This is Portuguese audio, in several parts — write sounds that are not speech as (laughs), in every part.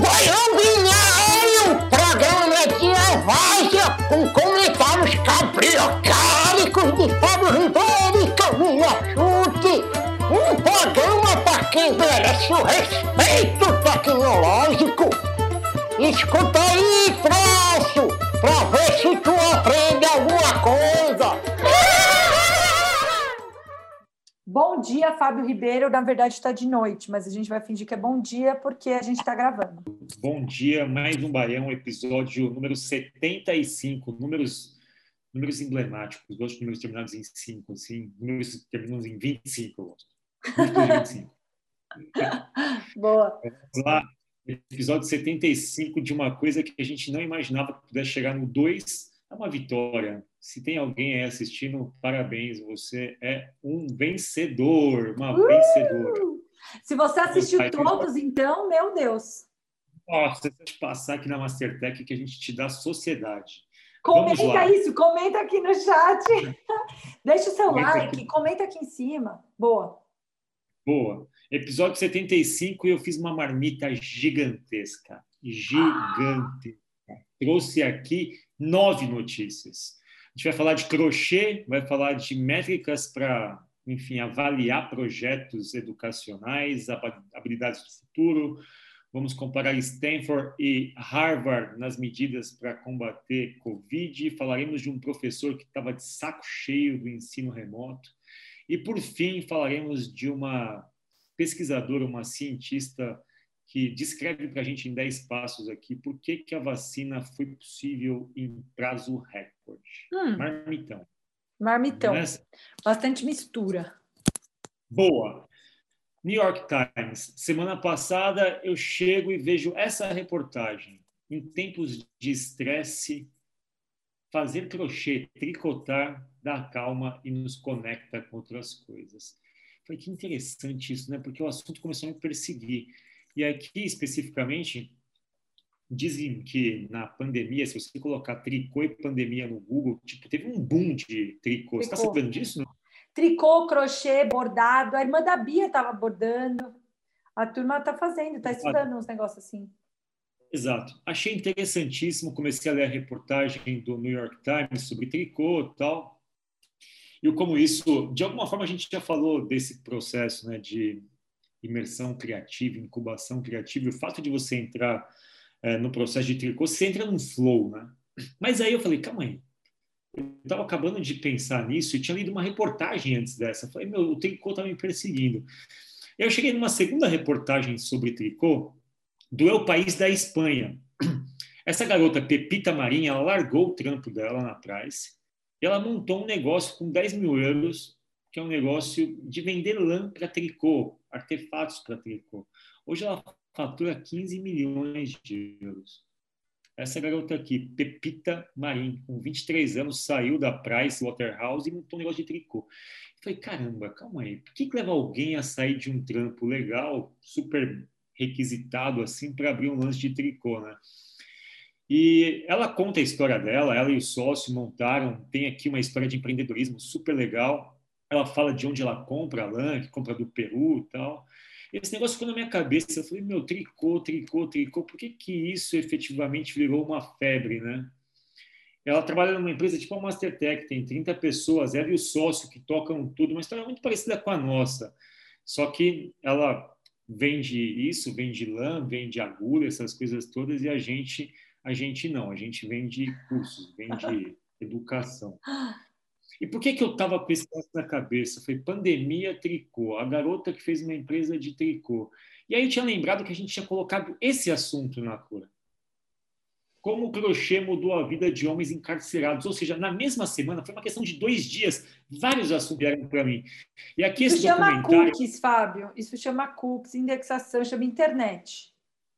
Baião Binário, programa de Evásia com comentários cabriocálicos de Fábio Ribeiro e Camila Chute. Um programa para quem merece o respeito tecnológico. Escuta aí, troço, pra ver se tu aprende Bom dia, Fábio Ribeiro. Na verdade, está de noite, mas a gente vai fingir que é bom dia porque a gente está gravando. Bom dia, mais um Baião, episódio número 75, números, números emblemáticos. Gosto de números terminados em 5, assim, números terminados em 25, eu gosto. 25. (laughs) Boa. Vamos lá, episódio 75 de uma coisa que a gente não imaginava que pudesse chegar no 2, é uma vitória se tem alguém aí assistindo, parabéns, você é um vencedor, uma uh! vencedora. Se você assistiu todos, então, meu Deus. Nossa, deixa eu passar aqui na Mastertech que a gente te dá sociedade. Comenta isso, comenta aqui no chat. (laughs) Deixa o seu comenta like, aqui. comenta aqui em cima. Boa. Boa. Episódio 75 e eu fiz uma marmita gigantesca. Gigante. Ah. Trouxe aqui nove notícias. A gente vai falar de crochê, vai falar de métricas para, enfim, avaliar projetos educacionais, habilidades do futuro. Vamos comparar Stanford e Harvard nas medidas para combater Covid. Falaremos de um professor que estava de saco cheio do ensino remoto. E, por fim, falaremos de uma pesquisadora, uma cientista que descreve para a gente em 10 passos aqui por que, que a vacina foi possível em prazo recorde. Hum. Marmitão. Marmitão. Bastante mistura. Boa. New York Times. Semana passada eu chego e vejo essa reportagem. Em tempos de estresse, fazer crochê, tricotar, dá calma e nos conecta com outras coisas. Foi que interessante isso, né? Porque o assunto começou a me perseguir. E aqui, especificamente, dizem que na pandemia, se você colocar tricô e pandemia no Google, tipo, teve um boom de tricô. tricô. Você está sabendo disso? Não? Tricô, crochê, bordado. A irmã da Bia estava bordando. A turma está fazendo, está estudando uns negócios assim. Exato. Achei interessantíssimo. Comecei a ler a reportagem do New York Times sobre tricô e tal. E como isso, de alguma forma, a gente já falou desse processo né, de imersão criativa, incubação criativa, e o fato de você entrar é, no processo de tricô, você entra num flow, né? Mas aí eu falei, calma aí, eu estava acabando de pensar nisso e tinha lido uma reportagem antes dessa. Eu falei, meu, o tricô está me perseguindo. Eu cheguei numa segunda reportagem sobre tricô do El País da Espanha. Essa garota, Pepita Marinha, ela largou o trampo dela na Price e ela montou um negócio com 10 mil euros, que é um negócio de vender lã para tricô, artefatos para tricô. Hoje ela fatura 15 milhões de euros. Essa garota aqui, Pepita Marim, com 23 anos, saiu da Price Waterhouse e montou um negócio de tricô. Eu falei, caramba, calma aí, por que, que leva alguém a sair de um trampo legal, super requisitado assim, para abrir um lance de tricô, né? E ela conta a história dela, ela e o sócio montaram, tem aqui uma história de empreendedorismo super legal, ela fala de onde ela compra a lã, que compra do Peru e tal. Esse negócio ficou na minha cabeça. Eu falei, meu, tricô, tricô, tricô, por que, que isso efetivamente virou uma febre, né? Ela trabalha numa empresa tipo a Mastertech, tem 30 pessoas, ela e o sócio que tocam tudo, uma história muito parecida com a nossa. Só que ela vende isso, vende lã, vende agulha, essas coisas todas, e a gente, a gente não, a gente vende cursos, vende (laughs) educação. E por que, que eu estava com isso na cabeça? Foi pandemia, tricô, a garota que fez uma empresa de tricô. E aí eu tinha lembrado que a gente tinha colocado esse assunto na cura. Como o crochê mudou a vida de homens encarcerados. Ou seja, na mesma semana, foi uma questão de dois dias, vários assuntos vieram para mim. E aqui Isso chama cookies, Fábio. Isso chama cookies, indexação, chama internet.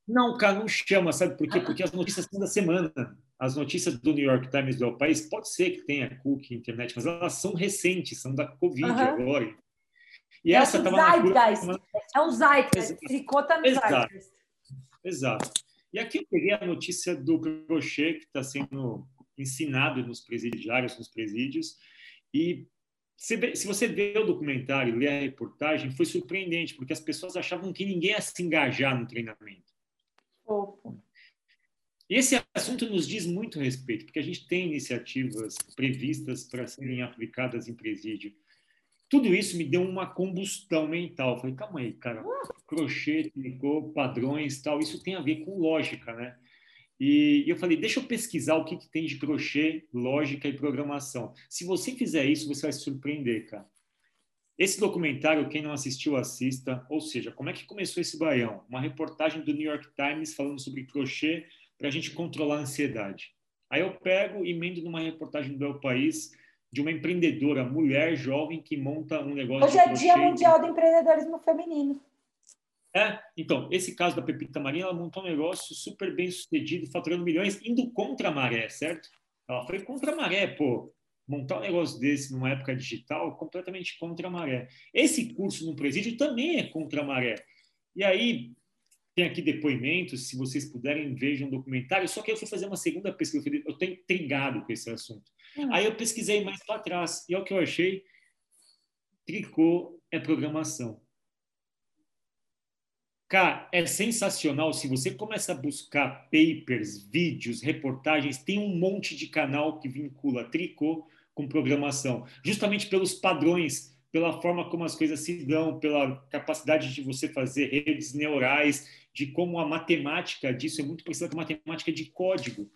Não, cara, não chama, sabe por quê? Porque as notícias são da semana as notícias do New York Times do País, pode ser que tenha cookie, internet, mas elas são recentes, são da Covid uhum. agora. E é essa estava Zeitgeist. Na... É um Zeitgeist. Tricota no Exato. Zeitgeist. Exato. E aqui eu peguei a notícia do crochê que está sendo ensinado nos presidiários, nos presídios, e se você vê o documentário, lê a reportagem, foi surpreendente, porque as pessoas achavam que ninguém ia se engajar no treinamento. Fofo. Esse assunto nos diz muito respeito, porque a gente tem iniciativas previstas para serem aplicadas em presídio. Tudo isso me deu uma combustão mental. Falei, calma aí, cara, crochê, tricô, padrões, tal, isso tem a ver com lógica, né? E eu falei, deixa eu pesquisar o que, que tem de crochê, lógica e programação. Se você fizer isso, você vai se surpreender, cara. Esse documentário, quem não assistiu, assista. Ou seja, como é que começou esse baião? Uma reportagem do New York Times falando sobre crochê para a gente controlar a ansiedade. Aí eu pego e emendo numa reportagem do meu país de uma empreendedora, mulher jovem, que monta um negócio. Hoje é Dia Mundial do Empreendedorismo Feminino. É, então, esse caso da Pepita Marinha, ela montou um negócio super bem sucedido, faturando milhões, indo contra a maré, certo? Ela foi contra a maré, pô. Montar um negócio desse numa época digital, completamente contra a maré. Esse curso no presídio também é contra a maré. E aí, tem aqui depoimentos, se vocês puderem, vejam um documentário. Só que eu fui fazer uma segunda pesquisa, eu estou intrigado com esse assunto. Hum. Aí eu pesquisei mais para trás, e é o que eu achei: tricô é programação. Cara, é sensacional. Se você começa a buscar papers, vídeos, reportagens, tem um monte de canal que vincula tricô com programação, justamente pelos padrões, pela forma como as coisas se dão, pela capacidade de você fazer redes neurais, de como a matemática disso é muito parecida com a matemática de código.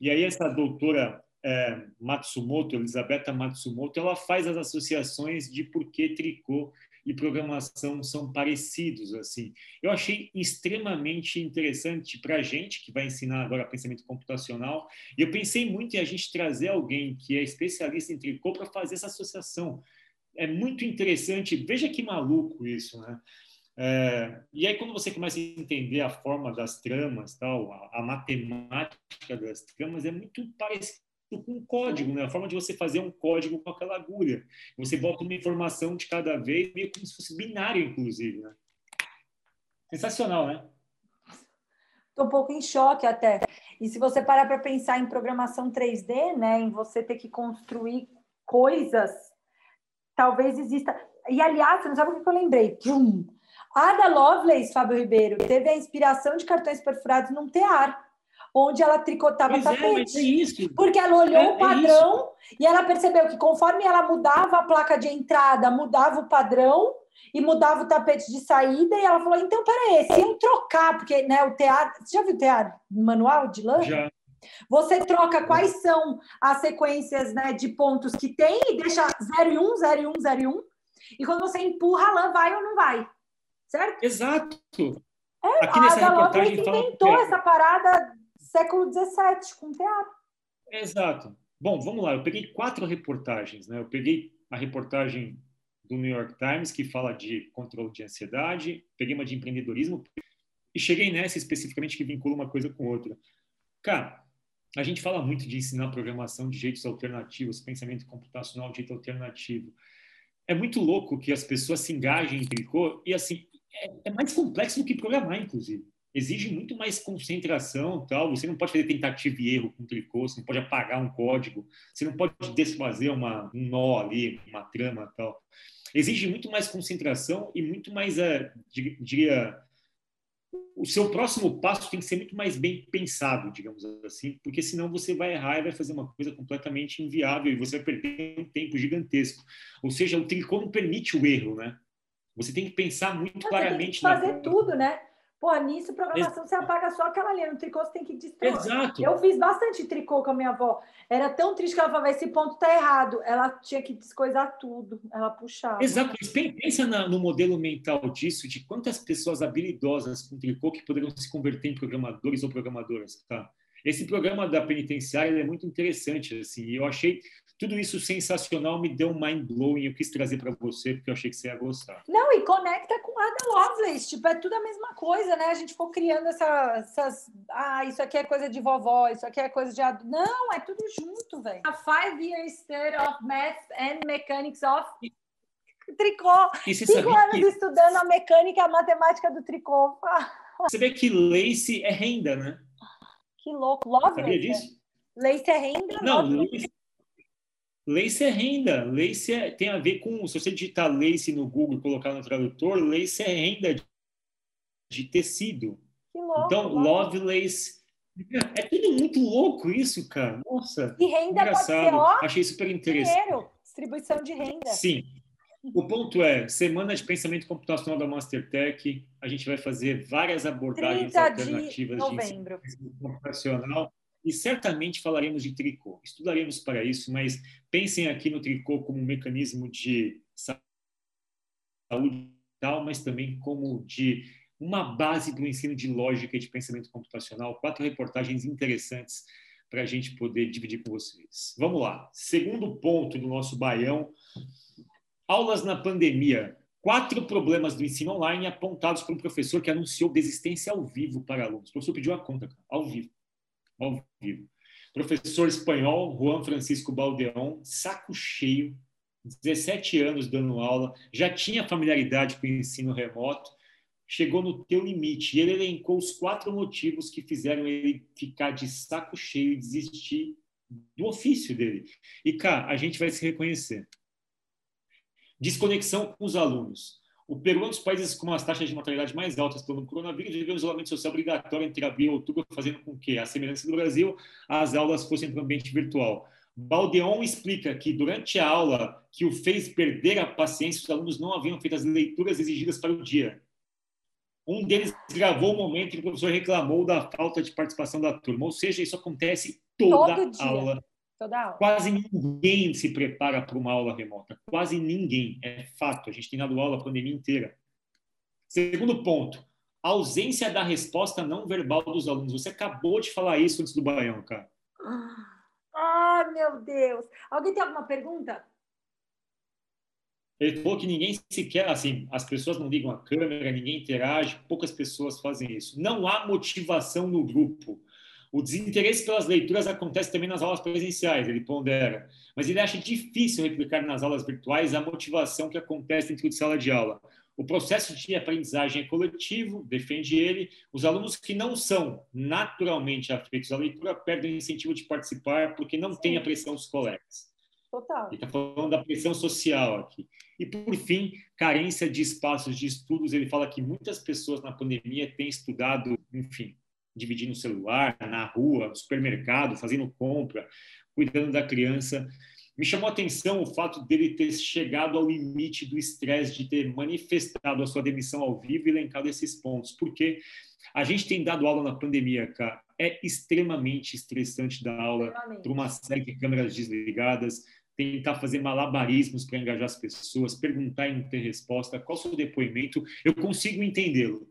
E aí essa doutora é, Matsumoto, Elisabetta Matsumoto, ela faz as associações de por que tricô e programação são parecidos assim. Eu achei extremamente interessante para a gente que vai ensinar agora pensamento computacional. E eu pensei muito em a gente trazer alguém que é especialista em tricô para fazer essa associação. É muito interessante. Veja que maluco isso, né? É, e aí quando você começa a entender a forma das tramas, tal, a, a matemática das tramas é muito parecido com um código, né? A forma de você fazer um código com aquela agulha. Você bota uma informação de cada vez, meio como se fosse binário, inclusive, né? Sensacional, né? Estou um pouco em choque até. E se você parar para pensar em programação 3D, né, em você ter que construir coisas, talvez exista. E aliás, você não sabe o que eu lembrei? Pum. Ada Lovelace, Fábio Ribeiro, teve a inspiração de cartões perfurados num tear onde ela tricotava pois tapete. É, é isso. Porque ela olhou é, o é padrão é e ela percebeu que conforme ela mudava a placa de entrada, mudava o padrão e mudava o tapete de saída, e ela falou: então, peraí, se eu trocar, porque né, o teatro. Você já viu o teatro manual de lã? Já. Você troca quais são as sequências né, de pontos que tem e deixa 0 e 1, 0 e 1, 0 e 1. E quando você empurra, a lã vai ou não vai. Certo? Exato. É, Aqui nessa a reportagem inventou essa parada século XVII, com teatro. Exato. Bom, vamos lá. Eu peguei quatro reportagens. Né? Eu peguei a reportagem do New York Times, que fala de controle de ansiedade, peguei uma de empreendedorismo e cheguei nessa especificamente que vincula uma coisa com outra. Cara, a gente fala muito de ensinar programação de jeitos alternativos, pensamento computacional de jeito alternativo. É muito louco que as pessoas se engajem em tricô e, assim, é, é mais complexo do que programar, inclusive exige muito mais concentração tal. Você não pode fazer tentativa e erro com tricô, você não pode apagar um código, você não pode desfazer uma, um nó ali, uma trama tal. Exige muito mais concentração e muito mais, uh, diria, o seu próximo passo tem que ser muito mais bem pensado, digamos assim, porque senão você vai errar e vai fazer uma coisa completamente inviável e você vai perder um tempo gigantesco. Ou seja, o tricô não permite o erro, né? Você tem que pensar muito você claramente. Tem que fazer tudo, né? Pô, nisso, programação, você apaga só aquela linha. No tricô, você tem que destruir. Exato. Eu fiz bastante tricô com a minha avó. Era tão triste que ela falava, esse ponto tá errado. Ela tinha que descoisar tudo. Ela puxava. Exato. Pensa no modelo mental disso, de quantas pessoas habilidosas com tricô que poderiam se converter em programadores ou programadoras, tá? Esse programa da penitenciária é muito interessante, assim. Eu achei tudo isso sensacional, me deu um mind blowing. Eu quis trazer para você porque eu achei que você ia gostar. Não, e conecta com Ada Lovelace, tipo, é tudo a mesma coisa, né? A gente ficou criando essa, essas. Ah, isso aqui é coisa de vovó, isso aqui é coisa de. Não, é tudo junto, velho. A five year study of math and mechanics of tricô. Cinco anos que... estudando a mecânica e a matemática do tricô. Você vê que Lace é renda, né? Que louco. Lovelace. Sabia disso? Lace é renda? Não, Lace, Lace é renda. Lace é, tem a ver com. Se você digitar lace no Google e colocar no tradutor, lace é renda de, de tecido. louco, então, Lovelace. É tudo muito louco isso, cara. Nossa. E renda engraçado. pode ser, ó, Achei super interessante. Dinheiro, distribuição de renda. Sim. O ponto é, semana de pensamento computacional da Mastertech, a gente vai fazer várias abordagens 30 alternativas de de ensino computacional e certamente falaremos de tricô. Estudaremos para isso, mas pensem aqui no tricô como um mecanismo de saúde tal, mas também como de uma base do ensino de lógica e de pensamento computacional. Quatro reportagens interessantes para a gente poder dividir com vocês. Vamos lá. Segundo ponto do nosso baião, aulas na pandemia. Quatro problemas do ensino online apontados por um professor que anunciou desistência ao vivo para alunos. O professor pediu a conta, ao vivo. Ao vivo. Professor espanhol, Juan Francisco Baldeon, saco cheio, 17 anos dando aula, já tinha familiaridade com o ensino remoto, chegou no teu limite. E ele elencou os quatro motivos que fizeram ele ficar de saco cheio e desistir do ofício dele. E cá, a gente vai se reconhecer. Desconexão com os alunos. O Peru é um dos países com as taxas de mortalidade mais altas pelo coronavírus viveu um isolamento social obrigatório entre abril e outubro, fazendo com que, a semelhança do Brasil, as aulas fossem para o ambiente virtual. Baldeon explica que durante a aula que o fez perder a paciência, os alunos não haviam feito as leituras exigidas para o dia. Um deles gravou o momento em que o professor reclamou da falta de participação da turma. Ou seja, isso acontece toda Todo dia. aula. Toda aula. Quase ninguém se prepara para uma aula remota. Quase ninguém. É fato. A gente tem dado aula a pandemia inteira. Segundo ponto. A ausência da resposta não verbal dos alunos. Você acabou de falar isso antes do Baião, cara. Ah, meu Deus. Alguém tem alguma pergunta? Ele falou que ninguém sequer, assim, as pessoas não ligam a câmera, ninguém interage, poucas pessoas fazem isso. Não há motivação no grupo. O desinteresse pelas leituras acontece também nas aulas presenciais, ele pondera. Mas ele acha difícil replicar nas aulas virtuais a motivação que acontece dentro de sala de aula. O processo de aprendizagem é coletivo, defende ele. Os alunos que não são naturalmente afeitos à leitura perdem o incentivo de participar porque não têm a pressão dos colegas. Total. Ele está falando da pressão social aqui. E, por fim, carência de espaços de estudos. Ele fala que muitas pessoas na pandemia têm estudado, enfim, dividindo o celular, na rua, no supermercado, fazendo compra, cuidando da criança. Me chamou a atenção o fato dele ter chegado ao limite do estresse, de ter manifestado a sua demissão ao vivo e elencado esses pontos. Porque a gente tem dado aula na pandemia, cara. É extremamente estressante dar aula para uma série de câmeras desligadas, tentar fazer malabarismos para engajar as pessoas, perguntar e não ter resposta. Qual o seu depoimento? Eu consigo entendê-lo.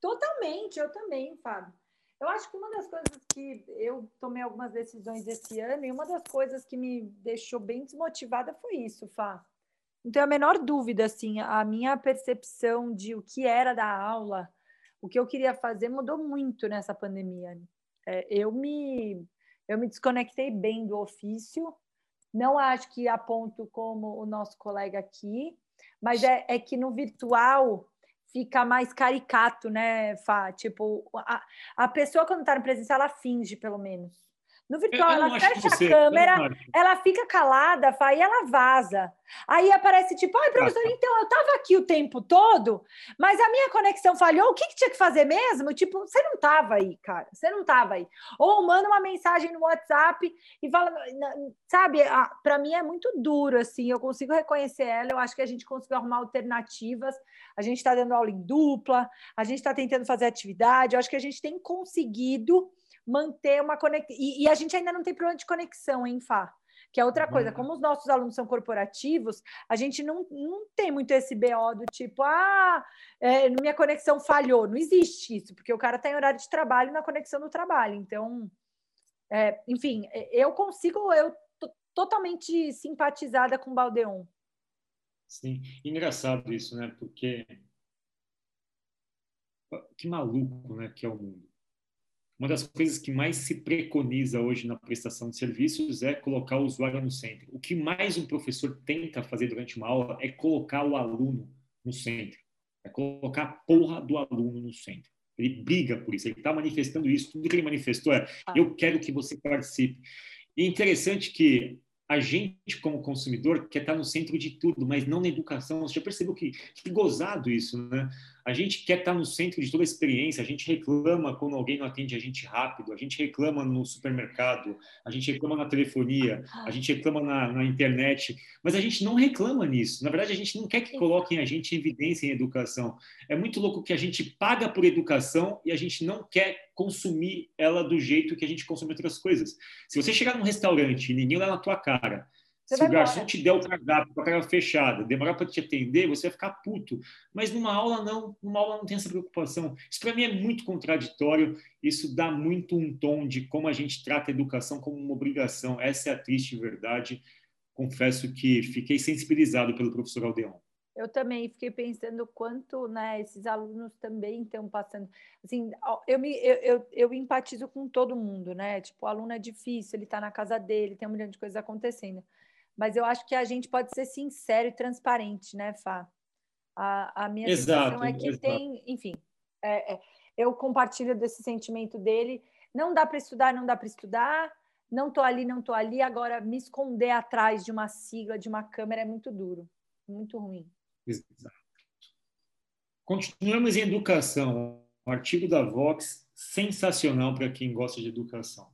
Totalmente, eu também, Fábio. Eu acho que uma das coisas que eu tomei algumas decisões esse ano e uma das coisas que me deixou bem desmotivada foi isso, Fá. Não tenho a menor dúvida, assim, a minha percepção de o que era da aula, o que eu queria fazer mudou muito nessa pandemia. É, eu me eu me desconectei bem do ofício, não acho que a ponto como o nosso colega aqui, mas é, é que no virtual fica mais caricato, né, Fá? Tipo, a, a pessoa quando está no presencial, ela finge, pelo menos. No virtual, ela fecha a câmera, ela fica calada, Fá, e ela vaza. Aí aparece tipo, ai, professor, então eu estava aqui o tempo todo, mas a minha conexão falhou, o que, que tinha que fazer mesmo? Tipo, você não estava aí, cara, você não estava aí. Ou manda uma mensagem no WhatsApp e fala, sabe, para mim é muito duro, assim, eu consigo reconhecer ela, eu acho que a gente conseguiu arrumar alternativas, a gente está dando aula em dupla, a gente está tentando fazer atividade, eu acho que a gente tem conseguido manter uma conexão. E, e, a gente ainda não tem problema de conexão, hein, Fá? Que é outra uhum. coisa, como os nossos alunos são corporativos, a gente não, não tem muito esse BO do tipo, ah, é, minha conexão falhou. Não existe isso, porque o cara está em horário de trabalho na conexão do trabalho. Então, é, enfim, é, eu consigo, eu tô totalmente simpatizada com o Baldeon. Sim, engraçado isso, né? Porque que maluco, né, que é o mundo uma das coisas que mais se preconiza hoje na prestação de serviços é colocar o usuário no centro. O que mais um professor tenta fazer durante uma aula é colocar o aluno no centro. É colocar a porra do aluno no centro. Ele briga por isso, ele está manifestando isso. Tudo que ele manifestou é: ah. eu quero que você participe. E é interessante que a gente, como consumidor, quer estar no centro de tudo, mas não na educação. Você já percebeu que, que gozado isso, né? A gente quer estar no centro de toda a experiência, a gente reclama quando alguém não atende a gente rápido, a gente reclama no supermercado, a gente reclama na telefonia, a gente reclama na, na internet, mas a gente não reclama nisso. Na verdade, a gente não quer que coloquem a gente em evidência em educação. É muito louco que a gente paga por educação e a gente não quer consumir ela do jeito que a gente consome outras coisas. Se você chegar num restaurante e ninguém olhar na tua cara, você Se o garçom te der o cardápio com a cara fechada, demorar para te atender, você vai ficar puto. Mas numa aula não, numa aula não tem essa preocupação. Isso para mim é muito contraditório. Isso dá muito um tom de como a gente trata a educação como uma obrigação. Essa é a triste verdade. Confesso que fiquei sensibilizado pelo professor Aldeon. Eu também fiquei pensando quanto né, esses alunos também estão passando. Assim, eu, me, eu, eu, eu, empatizo com todo mundo, né? Tipo, o aluno é difícil, ele está na casa dele, tem um milhão de coisas acontecendo mas eu acho que a gente pode ser sincero e transparente, né, Fá? A, a minha exato, sensação é que exato. tem, enfim, é, é, eu compartilho desse sentimento dele. Não dá para estudar, não dá para estudar, não estou ali, não estou ali. Agora, me esconder atrás de uma sigla, de uma câmera, é muito duro, muito ruim. Exato. Continuamos em educação. Um artigo da Vox sensacional para quem gosta de educação.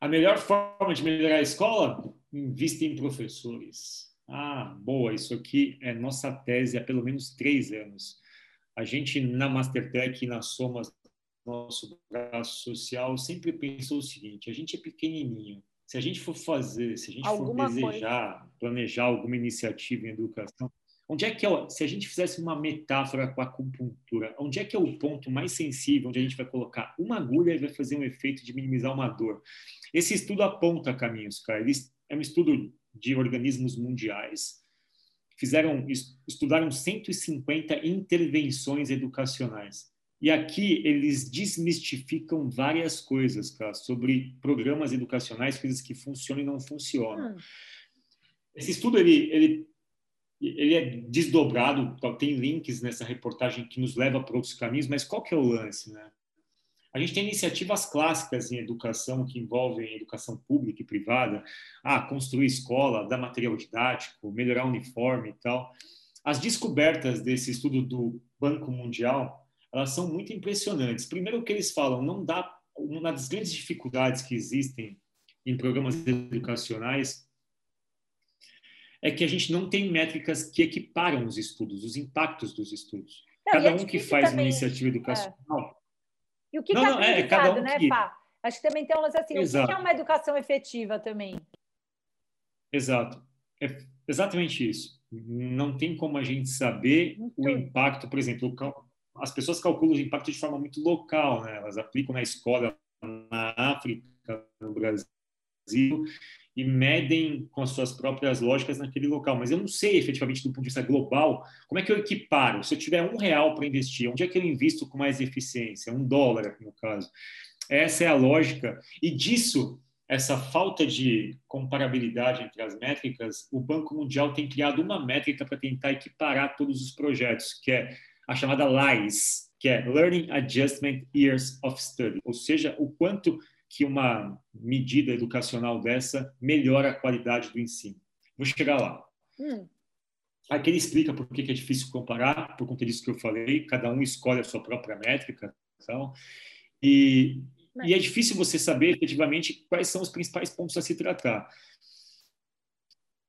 A melhor forma de melhorar a escola? Invista em professores. Ah, boa, isso aqui é nossa tese há pelo menos três anos. A gente, na Mastertech e na Somas, nosso braço social, sempre pensou o seguinte: a gente é pequenininho. Se a gente for fazer, se a gente Alguma for desejar, coisa. planejar alguma iniciativa em educação, Onde é que é, se a gente fizesse uma metáfora com a acupuntura, onde é que é o ponto mais sensível onde a gente vai colocar uma agulha e vai fazer um efeito de minimizar uma dor? Esse estudo aponta caminhos, cara. Ele é um estudo de organismos mundiais. Fizeram, estudaram 150 intervenções educacionais. E aqui eles desmistificam várias coisas, cara, sobre programas educacionais, coisas que funcionam e não funcionam. Hum. Esse estudo ele, ele ele é desdobrado, tem links nessa reportagem que nos leva para outros caminhos, mas qual que é o lance, né? A gente tem iniciativas clássicas em educação que envolvem educação pública e privada, ah, construir escola, dar material didático, melhorar o uniforme e tal. As descobertas desse estudo do Banco Mundial, elas são muito impressionantes. Primeiro que eles falam, não dá uma das grandes dificuldades que existem em programas educacionais é que a gente não tem métricas que equiparam os estudos, os impactos dos estudos. Não, cada é um que faz também, uma iniciativa educacional. É. E o que, não, que é não, é, cada um né, que... Pá? Acho que também tem um lance assim, Exato. o que é uma educação efetiva também? Exato. É exatamente isso. Não tem como a gente saber muito. o impacto, por exemplo, as pessoas calculam o impacto de forma muito local, né? Elas aplicam na escola, na África, no Brasil, e medem com as suas próprias lógicas naquele local. Mas eu não sei, efetivamente, do ponto de vista global, como é que eu equiparo? Se eu tiver um real para investir, onde é que eu invisto com mais eficiência? Um dólar, aqui no caso. Essa é a lógica. E disso, essa falta de comparabilidade entre as métricas, o Banco Mundial tem criado uma métrica para tentar equiparar todos os projetos, que é a chamada LAIS, que é Learning Adjustment Years of Study, ou seja, o quanto que uma medida educacional dessa melhora a qualidade do ensino. Vou chegar lá. Hum. Aqui ele explica por que é difícil comparar, por conta disso que eu falei, cada um escolhe a sua própria métrica. Então, e, e é difícil você saber efetivamente quais são os principais pontos a se tratar.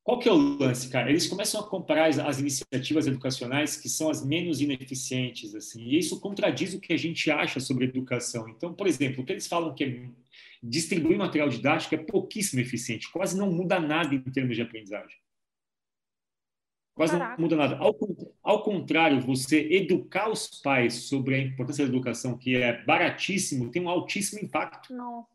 Qual que é o lance, cara? Eles começam a comparar as, as, iniciativas educacionais que são as menos ineficientes, assim, e isso contradiz o que a gente acha sobre educação. Então, por exemplo, o que eles falam que é distribuir material didático é pouquíssimo eficiente, quase não muda nada em termos de aprendizagem. Quase Caraca. não muda nada. Ao, ao, contrário, você educar os pais sobre a importância da educação, que é baratíssimo, tem um altíssimo impacto. Não.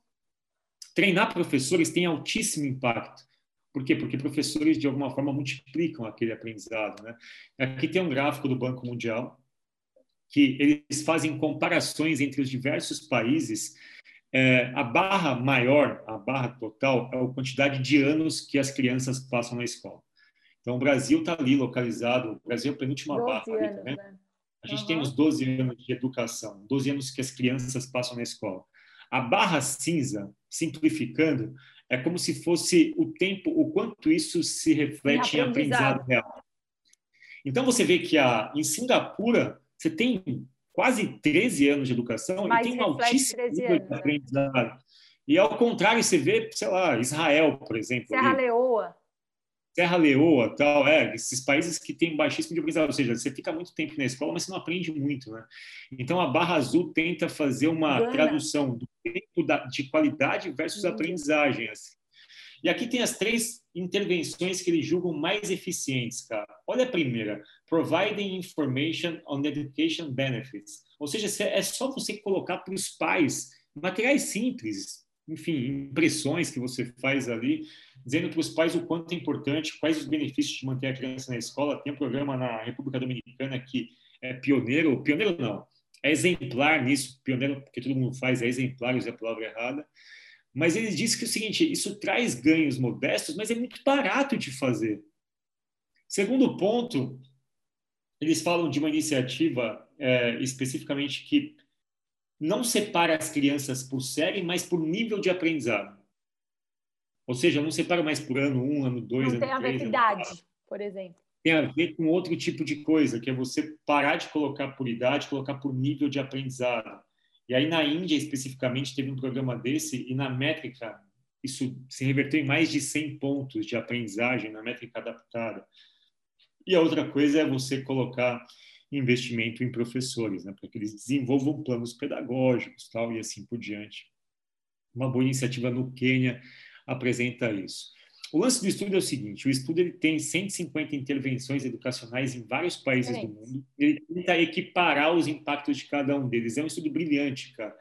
Treinar professores tem altíssimo impacto. Por quê? Porque professores, de alguma forma, multiplicam aquele aprendizado. Né? Aqui tem um gráfico do Banco Mundial, que eles fazem comparações entre os diversos países é, a barra maior, a barra total, é a quantidade de anos que as crianças passam na escola. Então, o Brasil está ali localizado, o Brasil é a penúltima barra. Ali, tá né? A gente uhum. tem os 12 anos de educação, 12 anos que as crianças passam na escola. A barra cinza, simplificando, é como se fosse o tempo, o quanto isso se reflete em aprendizado, em aprendizado real. Então, você vê que a, em Singapura, você tem quase 13 anos de educação Mas e tem um altíssimo nível de né? aprendizado. E ao contrário, você vê, sei lá, Israel, por exemplo. Serra ali. Leoa. Serra Leoa, tal, é, esses países que têm baixíssimo de aprendizado, ou seja, você fica muito tempo na escola, mas você não aprende muito, né? Então a Barra Azul tenta fazer uma Gana. tradução do tempo da, de qualidade versus Uhum. aprendizagem, assim. E aqui tem as três intervenções que eles julgam mais eficientes, cara. Olha a primeira, providing information on education benefits. Ou seja, se- é só você colocar para os pais materiais simples, enfim, impressões que você faz ali, dizendo para os pais o quanto é importante, quais os benefícios de manter a criança na escola. Tem um programa na República Dominicana que é pioneiro, pioneiro não, é exemplar nisso, pioneiro porque todo mundo faz, é exemplar, usa a palavra errada. Mas ele diz que é o seguinte, isso traz ganhos modestos, mas é muito barato de fazer. Segundo ponto, eles falam de uma iniciativa é, especificamente que não separa as crianças por série, mas por nível de aprendizado. Ou seja, não separa mais por ano um, ano dois, Não ano tem a ver três, com idade, por exemplo. Tem a ver com outro tipo de coisa, que é você parar de colocar por idade, colocar por nível de aprendizado. E aí na Índia especificamente teve um programa desse e na métrica isso se reverteu em mais de 100 pontos de aprendizagem na métrica adaptada. E a outra coisa é você colocar investimento em professores, né, para que eles desenvolvam planos pedagógicos, tal e assim por diante. Uma boa iniciativa no Quênia apresenta isso. O lance do estudo é o seguinte: o estudo ele tem 150 intervenções educacionais em vários países do mundo. Ele tenta equiparar os impactos de cada um deles. É um estudo brilhante, cara.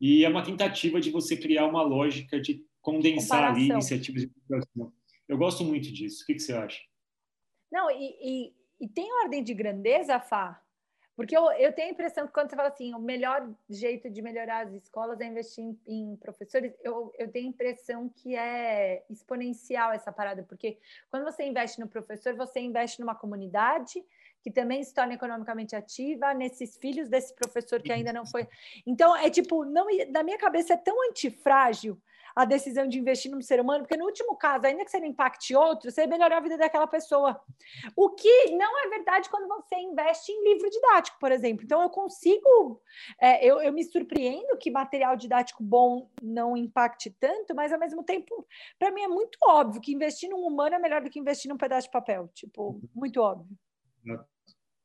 E é uma tentativa de você criar uma lógica de condensar ali iniciativas de educação. Eu gosto muito disso. O que, que você acha? Não, e, e, e tem ordem de grandeza, Fá? Porque eu, eu tenho a impressão que quando você fala assim, o melhor jeito de melhorar as escolas é investir em, em professores, eu, eu tenho a impressão que é exponencial essa parada, porque quando você investe no professor, você investe numa comunidade que também se torna economicamente ativa, nesses filhos desse professor que ainda não foi. Então, é tipo, não, na minha cabeça é tão antifrágil a decisão de investir num ser humano, porque no último caso, ainda que você não impacte outro, você melhora a vida daquela pessoa. O que não é verdade quando você investe em livro didático, por exemplo. Então, eu consigo, é, eu, eu me surpreendo que material didático bom não impacte tanto, mas ao mesmo tempo, para mim é muito óbvio que investir num humano é melhor do que investir num pedaço de papel. Tipo, muito óbvio.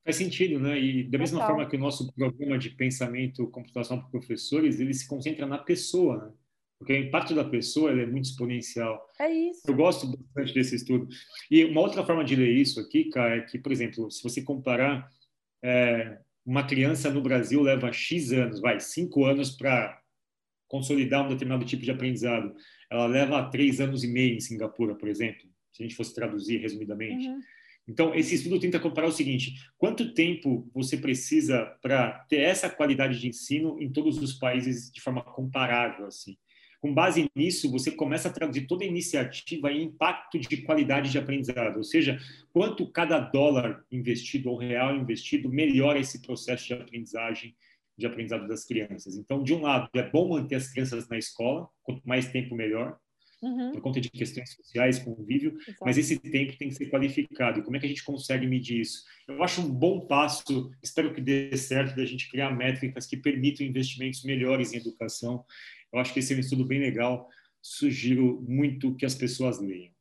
Faz sentido, né? E da mesma Total. forma que o nosso programa de pensamento computacional para professores, ele se concentra na pessoa, né? Porque o impacto da pessoa é muito exponencial. É isso. Eu gosto bastante desse estudo. E uma outra forma de ler isso aqui, cara, é que, por exemplo, se você comparar é, uma criança no Brasil leva X anos, vai, cinco anos para consolidar um determinado tipo de aprendizado. Ela leva três anos e meio em Singapura, por exemplo, se a gente fosse traduzir resumidamente. Uhum. Então, esse estudo tenta comparar o seguinte: quanto tempo você precisa para ter essa qualidade de ensino em todos os países de forma comparável, assim? Com base nisso, você começa a traduzir toda a iniciativa em impacto de qualidade de aprendizado, ou seja, quanto cada dólar investido ou real investido melhora esse processo de aprendizagem, de aprendizado das crianças. Então, de um lado, é bom manter as crianças na escola, quanto mais tempo melhor, Uhum. por conta de questões sociais, convívio, Exato. mas esse tempo tem que ser qualificado. E como é que a gente consegue medir isso? Eu acho um bom passo, espero que dê certo, da gente criar métricas que permitam investimentos melhores em educação. Eu acho que esse é um estudo bem legal. Sugiro muito que as pessoas leiam.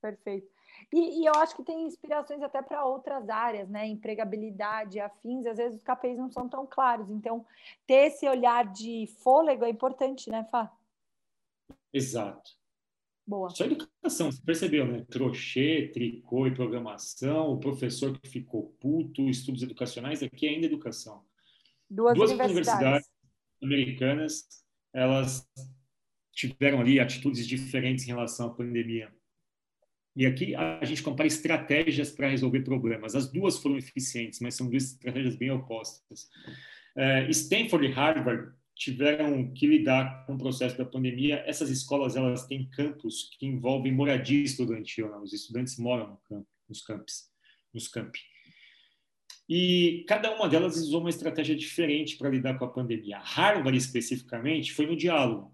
Perfeito. E, e eu acho que tem inspirações até para outras áreas, né? Empregabilidade, afins, às vezes os KPIs não são tão claros. Então, ter esse olhar de fôlego é importante, né, Fá? Exato. Boa. Só educação, você percebeu, né? Crochê, tricô e programação, o professor que ficou puto, estudos educacionais, aqui é ainda educação. Duas, Duas universidades. universidades americanas, elas tiveram ali atitudes diferentes em relação à pandemia. E aqui a gente compara estratégias para resolver problemas. As duas foram eficientes, mas são duas estratégias bem opostas. É, Stanford e Harvard tiveram que lidar com o processo da pandemia. Essas escolas elas têm campos que envolvem moradia estudantil. Né? Os estudantes moram no campo, nos campos, nos campi. E cada uma delas usou uma estratégia diferente para lidar com a pandemia. A Harvard, especificamente, foi no diálogo.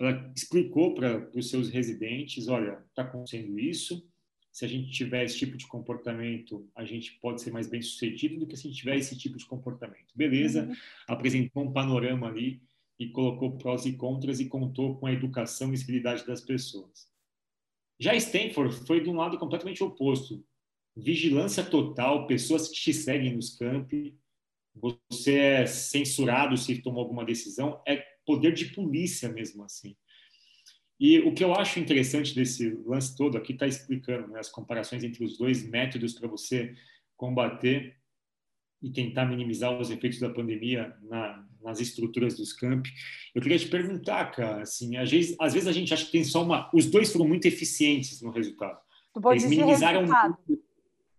Ela explicou para os seus residentes: olha, está acontecendo isso, se a gente tiver esse tipo de comportamento, a gente pode ser mais bem sucedido do que se a gente tiver esse tipo de comportamento. Beleza, uhum. apresentou um panorama ali e colocou prós e contras e contou com a educação e civilidade das pessoas. Já Stanford foi de um lado completamente oposto. Vigilância total, pessoas que te seguem nos campi, você é censurado se tomou alguma decisão, é poder de polícia mesmo assim. E o que eu acho interessante desse lance todo, aqui está explicando né, as comparações entre os dois métodos para você combater e tentar minimizar os efeitos da pandemia na, nas estruturas dos campi. Eu queria te perguntar, cara, assim, às vezes, às vezes a gente acha que tem só uma... Os dois foram muito eficientes no resultado. Eles minimizaram, muito,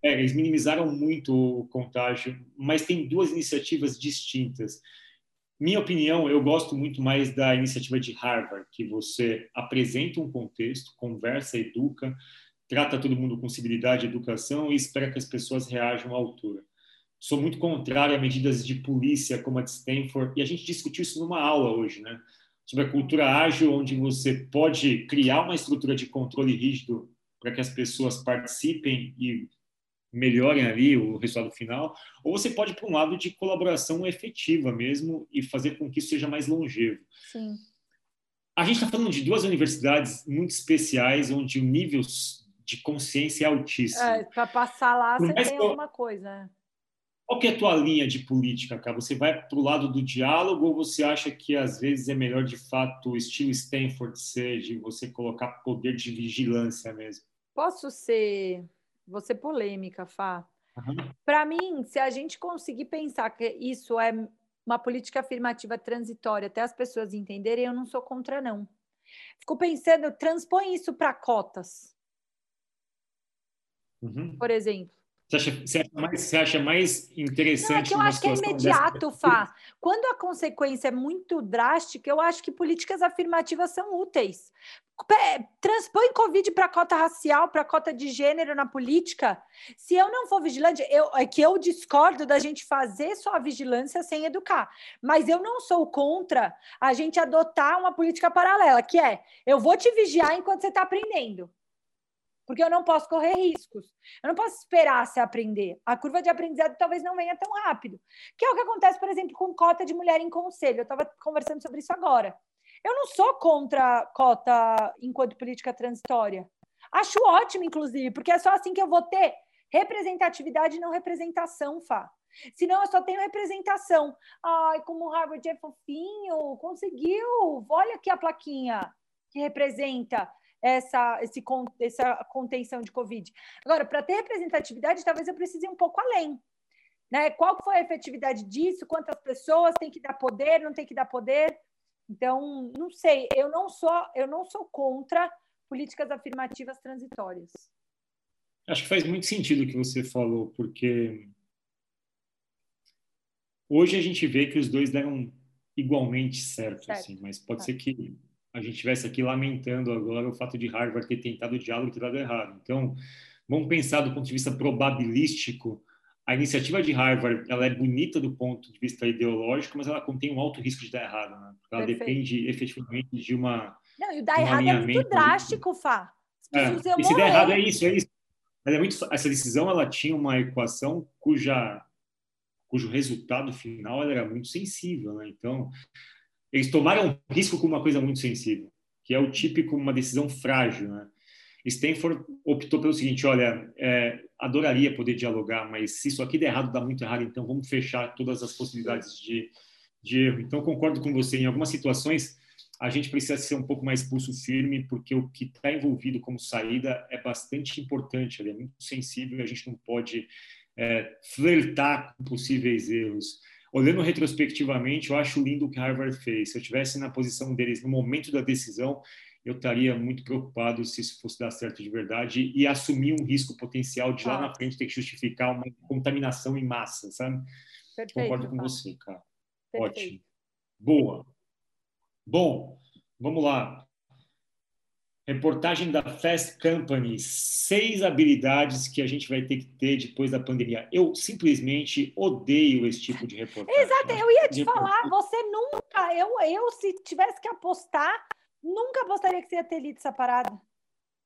é, eles minimizaram muito o contágio, mas tem duas iniciativas distintas minha opinião, eu gosto muito mais da iniciativa de Harvard, que você apresenta um contexto, conversa, educa, trata todo mundo com civilidade educação e espera que as pessoas reajam à altura. Sou muito contrário a medidas de polícia como a de Stanford, e a gente discutiu isso numa aula hoje, né? Sobre a cultura ágil, onde você pode criar uma estrutura de controle rígido para que as pessoas participem e melhorem ali o resultado final, ou você pode ir para um lado de colaboração efetiva mesmo e fazer com que isso seja mais longevo. Sim. A gente está falando de duas universidades muito especiais, onde o nível de consciência é altíssimo. É, para passar lá, você tem alguma coisa. Né? Qual que é a tua linha de política, cara? Você vai para o lado do diálogo ou você acha que às vezes é melhor de fato o estilo Stanford ser de você colocar poder de vigilância mesmo? Posso ser vou ser polêmica, Fá. Uhum. Para mim, se a gente conseguir pensar que isso é uma política afirmativa transitória até as pessoas entenderem, eu não sou contra, não. Fico pensando, transpõe isso para cotas. Uhum. Por exemplo. Você acha, você acha, mais, você acha mais interessante? Não, é que eu acho que é imediato, Fá. Quando a consequência é muito drástica, eu acho que políticas afirmativas são úteis. Transpõe Covid para cota racial, para cota de gênero na política. Se eu não for vigilante, eu, é que eu discordo da gente fazer só a vigilância sem educar. Mas eu não sou contra a gente adotar uma política paralela, que é eu vou te vigiar enquanto você está aprendendo porque eu não posso correr riscos. Eu não posso esperar se aprender. A curva de aprendizado talvez não venha tão rápido. Que é o que acontece, por exemplo, com cota de mulher em conselho. Eu estava conversando sobre isso agora. Eu não sou contra cota enquanto política transitória. Acho ótimo, inclusive, porque é só assim que eu vou ter representatividade e não representação, Fá. Senão eu só tenho representação. Ai, como o Harvard é fofinho, conseguiu. Olha aqui a plaquinha que representa essa, esse, essa contenção de Covid. Agora, para ter representatividade, talvez eu precise ir um pouco além. Né? Qual foi a efetividade disso? Quantas pessoas tem que dar poder, não tem que dar poder? Então, não sei, eu não sou, eu não sou contra políticas afirmativas transitórias. Acho que faz muito sentido o que você falou, porque hoje a gente vê que os dois deram igualmente certo, certo. assim, mas pode certo. ser que a gente estivesse aqui lamentando agora o fato de Harvard ter tentado o diálogo e ter dado errado. Então, vamos pensar do ponto de vista probabilístico. A iniciativa de Harvard ela é bonita do ponto de vista ideológico, mas ela contém um alto risco de dar errado. Né? Ela Perfeito. depende efetivamente de uma. Não, e o dar um errado é muito drástico, Fá. É, e se der errado, é isso, é isso. É muito, essa decisão ela tinha uma equação cuja, cujo resultado final era muito sensível. Né? Então, eles tomaram risco com uma coisa muito sensível, que é o típico uma decisão frágil, né? Stanford optou pelo seguinte: olha, é, adoraria poder dialogar, mas se isso aqui der errado, dá muito errado, então vamos fechar todas as possibilidades de, de erro. Então, concordo com você. Em algumas situações, a gente precisa ser um pouco mais pulso firme, porque o que está envolvido como saída é bastante importante, é muito sensível e a gente não pode é, flertar com possíveis erros olhando retrospectivamente, eu acho lindo o que Harvard fez. Se eu estivesse na posição deles no momento da decisão, eu estaria muito preocupado se isso fosse dar certo de verdade e assumir um risco potencial de lá na frente ter que justificar uma contaminação em massa, sabe? Perfeito, Concordo com você, cara. Perfeito. Ótimo. Boa. Bom, vamos lá. Reportagem da Fast Company, seis habilidades que a gente vai ter que ter depois da pandemia. Eu simplesmente odeio esse tipo de reportagem. Exato, eu ia te falar, você nunca, eu, eu se tivesse que apostar, nunca apostaria que você ia ter lido essa parada.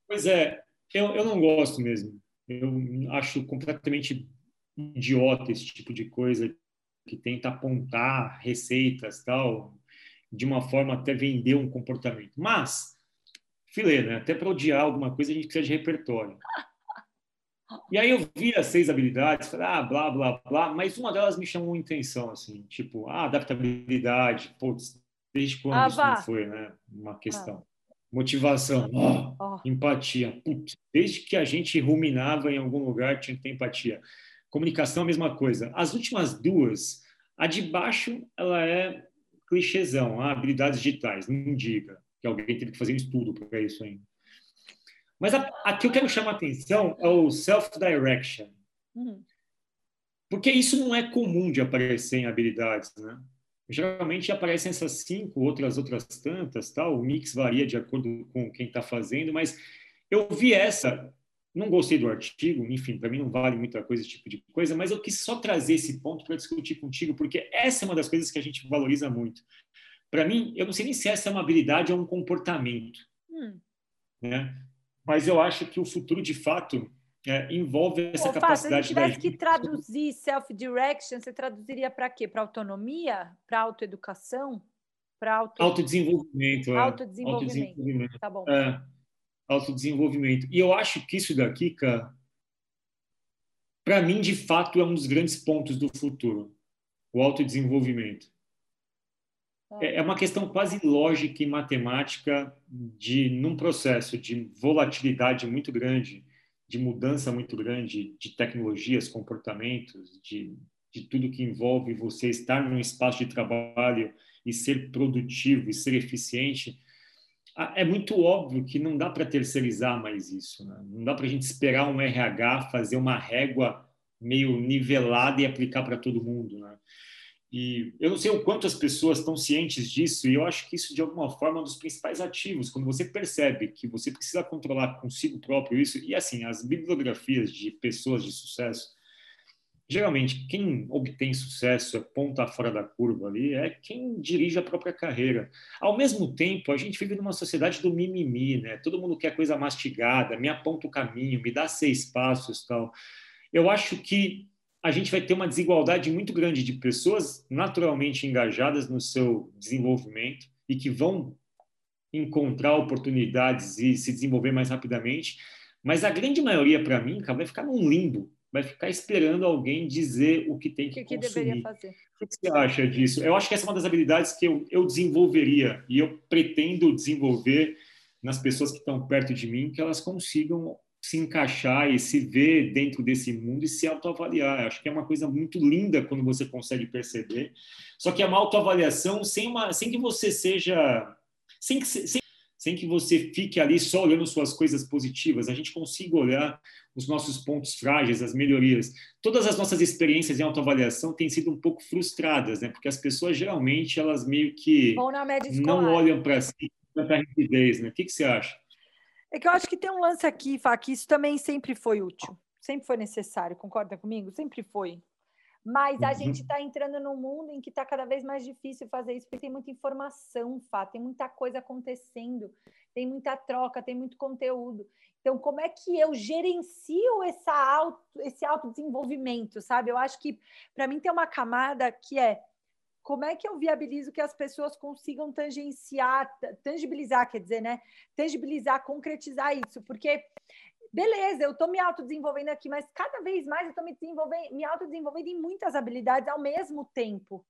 Pois é, Eu, eu não gosto mesmo. Eu acho completamente idiota esse tipo de coisa que tenta apontar receitas tal de uma forma até vender um comportamento. Mas, filé, né? Até para odiar alguma coisa a gente precisa de repertório. E aí eu vi as seis habilidades, falei, ah, blá, blá, blá, mas uma delas me chamou atenção, assim, tipo, ah, adaptabilidade, putz, desde quando ah, isso não foi, né, uma questão. Ah. Motivação, oh, oh. empatia, putz, desde que a gente ruminava em algum lugar tinha que ter empatia. Comunicação, a mesma coisa. As últimas duas, a de baixo, ela é clichêzão, ah, habilidades digitais, não diga que alguém teve que fazer um estudo para isso ainda. Mas a, a que eu quero chamar a atenção é o self-direction. Uhum. Porque isso não é comum de aparecer em habilidades, né? Geralmente aparecem essas cinco, outras outras tantas, tal. O mix varia de acordo com quem está fazendo, mas eu vi essa, não gostei do artigo, enfim, para mim não vale muita coisa esse tipo de coisa, mas eu quis só trazer esse ponto para discutir contigo, porque essa é uma das coisas que a gente valoriza muito. Para mim, eu não sei nem se essa é uma habilidade ou um comportamento, hum. né? mas eu acho que o futuro, de fato, é, envolve essa Opa, capacidade... Se a gente tivesse que traduzir self-direction, você traduziria para quê? Para autonomia? Para autoeducação? Para auto... autodesenvolvimento. É. Autodesenvolvimento. autodesenvolvimento. Tá bom. É, autodesenvolvimento. E eu acho que isso daqui, cara, para mim, de fato, é um dos grandes pontos do futuro. O autodesenvolvimento. É, é uma questão quase lógica e matemática de num processo de volatilidade muito grande, de mudança muito grande de tecnologias, comportamentos, de, de tudo que envolve você estar num espaço de trabalho e ser produtivo e ser eficiente, é muito óbvio que não dá para terceirizar mais isso. Né? Não dá para a gente esperar um RH fazer uma régua meio nivelada e aplicar para todo mundo. Né? E eu não sei o quanto as pessoas estão cientes disso, e eu acho que isso, de alguma forma, é um dos principais ativos. Quando você percebe que você precisa controlar consigo próprio isso, e assim, as bibliografias de pessoas de sucesso, geralmente, quem obtém sucesso, é ponta fora da curva ali, é quem dirige a própria carreira. Ao mesmo tempo, a gente vive numa sociedade do mimimi, né? Todo mundo quer coisa mastigada, me aponta o caminho, me dá seis passos tal. Eu acho que a gente vai ter uma desigualdade muito grande de pessoas naturalmente engajadas no seu desenvolvimento e que vão encontrar oportunidades e se desenvolver mais rapidamente, mas a grande maioria, para mim, vai ficar num limbo, vai ficar esperando alguém dizer o que tem que, que, que fazer. O que você acha disso? Eu acho que essa é uma das habilidades que eu, eu desenvolveria e eu pretendo desenvolver nas pessoas que estão perto de mim, que elas consigam se encaixar e se ver dentro desse mundo e se autoavaliar. Acho que é uma coisa muito linda quando você consegue perceber. Só que é uma autoavaliação sem, uma, sem que você seja. Sem que, sem, sem que você fique ali só olhando suas coisas positivas. A gente consiga olhar os nossos pontos frágeis, as melhorias. Todas as nossas experiências em autoavaliação têm sido um pouco frustradas, né? Porque as pessoas geralmente elas meio que não olham para si, para a rigidez, né? O que, que você acha? É que eu acho que tem um lance aqui, Fá, que isso também sempre foi útil, sempre foi necessário, concorda comigo? Sempre foi. Mas a uhum. gente está entrando num mundo em que está cada vez mais difícil fazer isso, porque tem muita informação, Fá, tem muita coisa acontecendo, tem muita troca, tem muito conteúdo. Então, como é que eu gerencio essa auto, esse autodesenvolvimento, sabe? Eu acho que, para mim, tem uma camada que é como é que eu viabilizo que as pessoas consigam tangenciar, tangibilizar, quer dizer, né? Tangibilizar, concretizar isso, porque beleza, eu estou me autodesenvolvendo aqui, mas cada vez mais eu estou me desenvolvendo, me autodesenvolvendo em muitas habilidades ao mesmo tempo.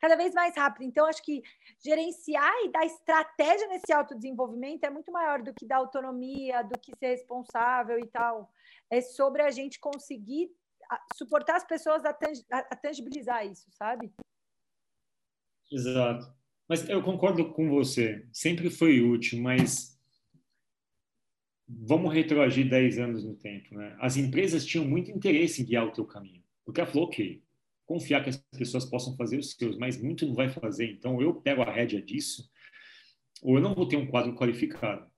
Cada vez mais rápido. Então, acho que gerenciar e dar estratégia nesse autodesenvolvimento é muito maior do que dar autonomia, do que ser responsável e tal. É sobre a gente conseguir suportar as pessoas a, tangibilizar isso, sabe? Exato. Mas eu concordo com você. Sempre foi útil, mas vamos retroagir 10 anos no tempo. Né? As empresas tinham muito interesse em guiar o teu caminho. Porque ela falou, ok, confiar que as pessoas possam fazer os seus, mas muito não vai fazer. Então, eu pego a rédea disso, ou eu não vou ter um quadro qualificado.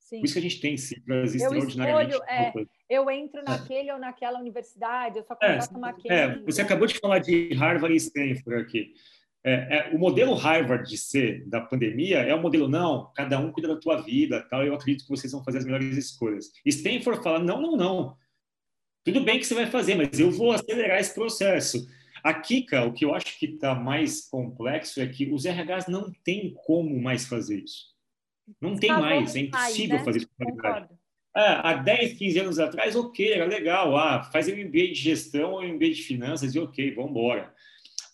Sim. Por isso que a gente tem ciclos extraordinariamente... Escolho, é, eu entro naquele ou naquela universidade, eu só contrato é, É, você acabou de falar de Harvard e Stanford aqui. É, é, o modelo Harvard de ser da pandemia é o modelo não, cada um cuida da tua vida, tal. Eu acredito que vocês vão fazer as melhores escolhas. Stanford fala não, não, não. Tudo bem que você vai fazer, mas eu vou acelerar esse processo. Aqui, cara, o que eu acho que está mais complexo é que os RHs não têm como mais fazer isso. Não tem tá mais, é impossível mais, né? fazer isso qualidade. É, há 10, 15 anos atrás, ok, era legal. Ah, faz um MBA de gestão ou MBA de finanças e ok, vamos embora.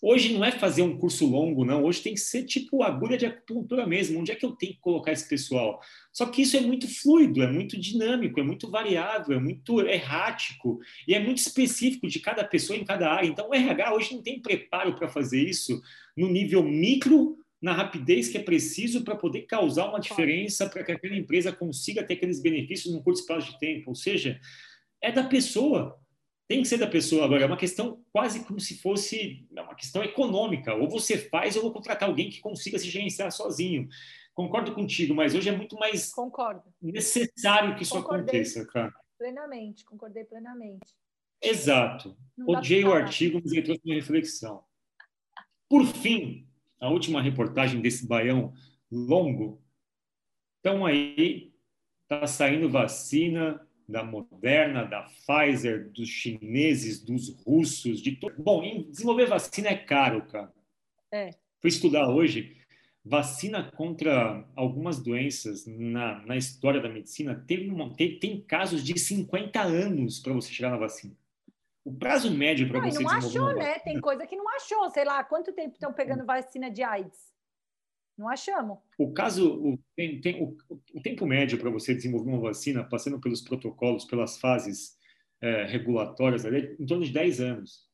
Hoje não é fazer um curso longo, não. Hoje tem que ser tipo agulha de acupuntura mesmo. Onde é que eu tenho que colocar esse pessoal? Só que isso é muito fluido, é muito dinâmico, é muito variável, é muito errático e é muito específico de cada pessoa em cada área. Então, o RH hoje não tem preparo para fazer isso no nível micro, na rapidez que é preciso para poder causar uma diferença para que aquela empresa consiga ter aqueles benefícios num curto espaço de tempo. Ou seja, é da pessoa tem que ser da pessoa agora. É uma questão quase como se fosse é uma questão econômica. Ou você faz, ou vou contratar alguém que consiga se gerenciar sozinho. Concordo contigo, mas hoje é muito mais Concordo. necessário que isso Concordei aconteça, cara. Plenamente, concordei plenamente. Exato. Odiei o artigo, mas ele trouxe uma reflexão. Por fim, a última reportagem desse baião longo. Então aí, está saindo vacina, da Moderna, da Pfizer, dos chineses, dos russos, de todo. Bom, desenvolver vacina é caro, cara. É. Fui estudar hoje. Vacina contra algumas doenças na, na história da medicina teve uma, tem, tem casos de 50 anos para você chegar na vacina. O prazo médio para você não. Não achou, né? Tem coisa que não achou. Sei lá, quanto tempo estão pegando vacina de AIDS? Não achamos. O caso, o, tem, tem o, o, tempo médio para você desenvolver uma vacina, passando pelos protocolos, pelas fases é, regulatórias, é em torno de 10 anos.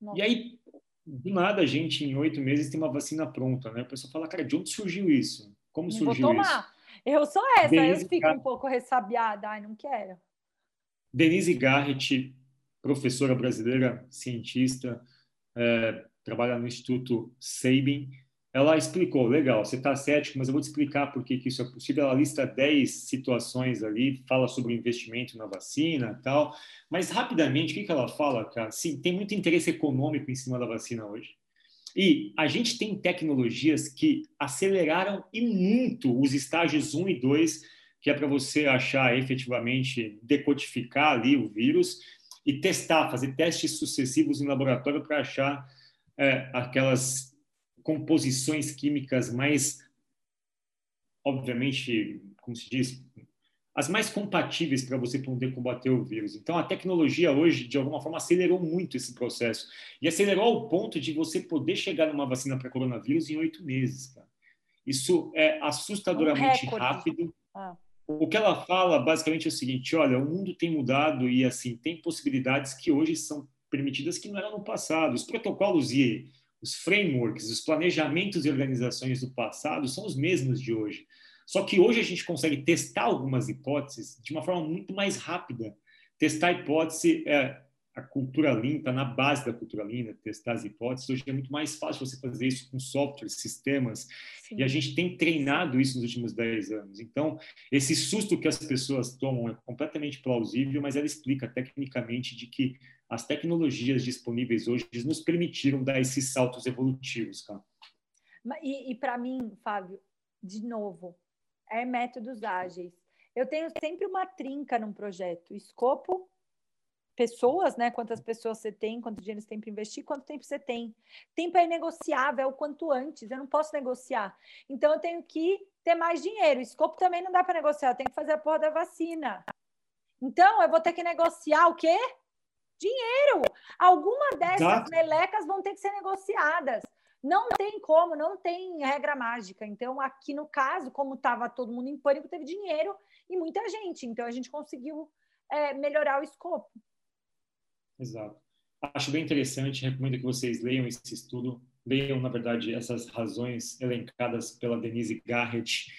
Nossa. E aí, do nada, a gente, em oito meses, tem uma vacina pronta, né? A pessoa fala, cara, de onde surgiu isso? Como não surgiu vou tomar. isso? Eu sou essa, Denise eu fico um pouco ressabiada, ai, não quero. Denise Garrett, professora brasileira, cientista, é, trabalha no Instituto Sabin, ela explicou, legal, você está cético, mas eu vou te explicar por que, isso é possível. Ela lista 10 situações ali, fala sobre o investimento na vacina tal. Mas, rapidamente, o que, que ela fala, cara? Sim, tem muito interesse econômico em cima da vacina hoje. E a gente tem tecnologias que aceleraram e muito os estágios 1 e 2, que é para você achar efetivamente, decodificar ali o vírus e testar, fazer testes sucessivos em laboratório para achar é, aquelas composições químicas mais, obviamente, como se diz, as mais compatíveis para você poder combater o vírus. Então, a tecnologia hoje, de alguma forma, acelerou muito esse processo. E acelerou ao ponto de você poder chegar numa vacina para coronavírus em oito meses. Cara. Isso é assustadoramente um rápido. Ah. O que ela fala, basicamente, é o seguinte: olha, o mundo tem mudado e, assim, tem possibilidades que hoje são permitidas que não eram no passado. Os protocolos e os frameworks, os planejamentos e organizações do passado são os mesmos de hoje. Só que hoje a gente consegue testar algumas hipóteses de uma forma muito mais rápida. Testar a hipótese, é, a cultura Lean está na base da cultura Lean, né? testar as hipóteses. Hoje é muito mais fácil você fazer isso com softwares, sistemas. Sim. E a gente tem treinado isso nos últimos 10 anos. Então, esse susto que as pessoas tomam é completamente plausível, mas ela explica tecnicamente de que as tecnologias disponíveis hoje nos permitiram dar esses saltos evolutivos, cara. E, e para mim, Fábio, de novo, é métodos ágeis. Eu tenho sempre uma trinca num projeto: escopo, pessoas, né? Quantas pessoas você tem, quanto dinheiro você tem para investir, quanto tempo você tem. Tempo é negociável, é o quanto antes, eu não posso negociar. Então eu tenho que ter mais dinheiro. Escopo também não dá para negociar, eu tenho que fazer a porra da vacina. Então eu vou ter que negociar o quê? Dinheiro. Alguma dessas melecas vão ter que ser negociadas. Não tem como, não tem regra mágica. Então, aqui no caso, como estava todo mundo em pânico, teve dinheiro e muita gente. Então, a gente conseguiu é, melhorar o escopo. Exato. Acho bem interessante, recomendo que vocês leiam esse estudo, leiam, na verdade, essas razões elencadas pela Denise Garrett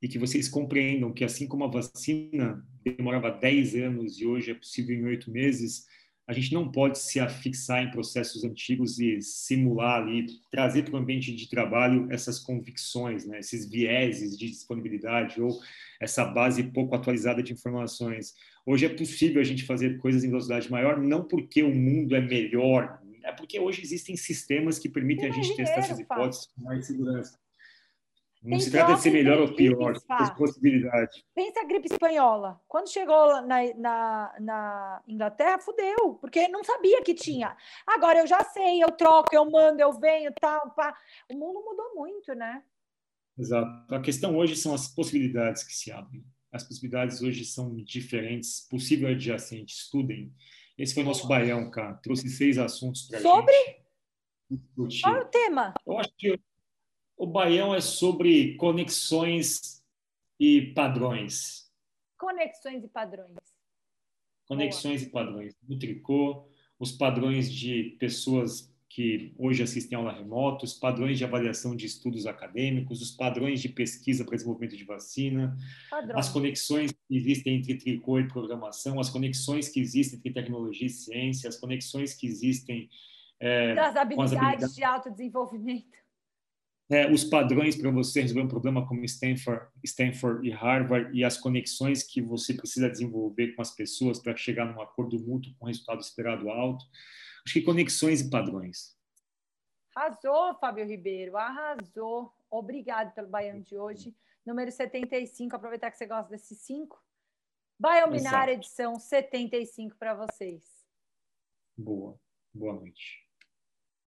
e que vocês compreendam que, assim como a vacina demorava 10 anos e hoje é possível em 8 meses, a gente não pode se afixar em processos antigos e simular ali, trazer para o ambiente de trabalho essas convicções, né, esses vieses de disponibilidade ou essa base pouco atualizada de informações. Hoje é possível a gente fazer coisas em velocidade maior, não porque o mundo é melhor, É porque hoje existem sistemas que permitem a gente testar essas hipóteses com mais segurança. Não se trata de ser melhor ou pior, tem possibilidade. Pensa a gripe espanhola. Quando chegou na, na, na, Inglaterra, fudeu, porque não sabia que tinha. Agora eu já sei, eu troco, eu mando, eu venho, tal, pá. O mundo mudou muito, né? Exato. A questão hoje são as possibilidades que se abrem. As possibilidades hoje são diferentes, possível adjacente, estudem. Esse foi o nosso baião, cara. Trouxe seis assuntos para Sobre? Gente. Qual é o tema? Eu acho que o Baião é sobre conexões e padrões. Conexões e padrões. Conexões Boa. e padrões. No tricô, os padrões de pessoas que hoje assistem aula remota, os padrões de avaliação de estudos acadêmicos, os padrões de pesquisa para desenvolvimento de vacina, Padrão. as conexões que existem entre tricô e programação, as conexões que existem entre tecnologia e ciência, as conexões que existem é, das habilidades, habilidades de autodesenvolvimento é, os padrões para você resolver um problema como Stanford, Stanford e Harvard e as conexões que você precisa desenvolver com as pessoas para chegar num acordo mútuo com resultado esperado alto. Acho que conexões e padrões. Arrasou, Fábio Ribeiro, arrasou. Obrigado pelo Baiano de hoje. Número 75, aproveitar que você gosta desses cinco. Biominária edição 75 para vocês. Boa. Boa noite.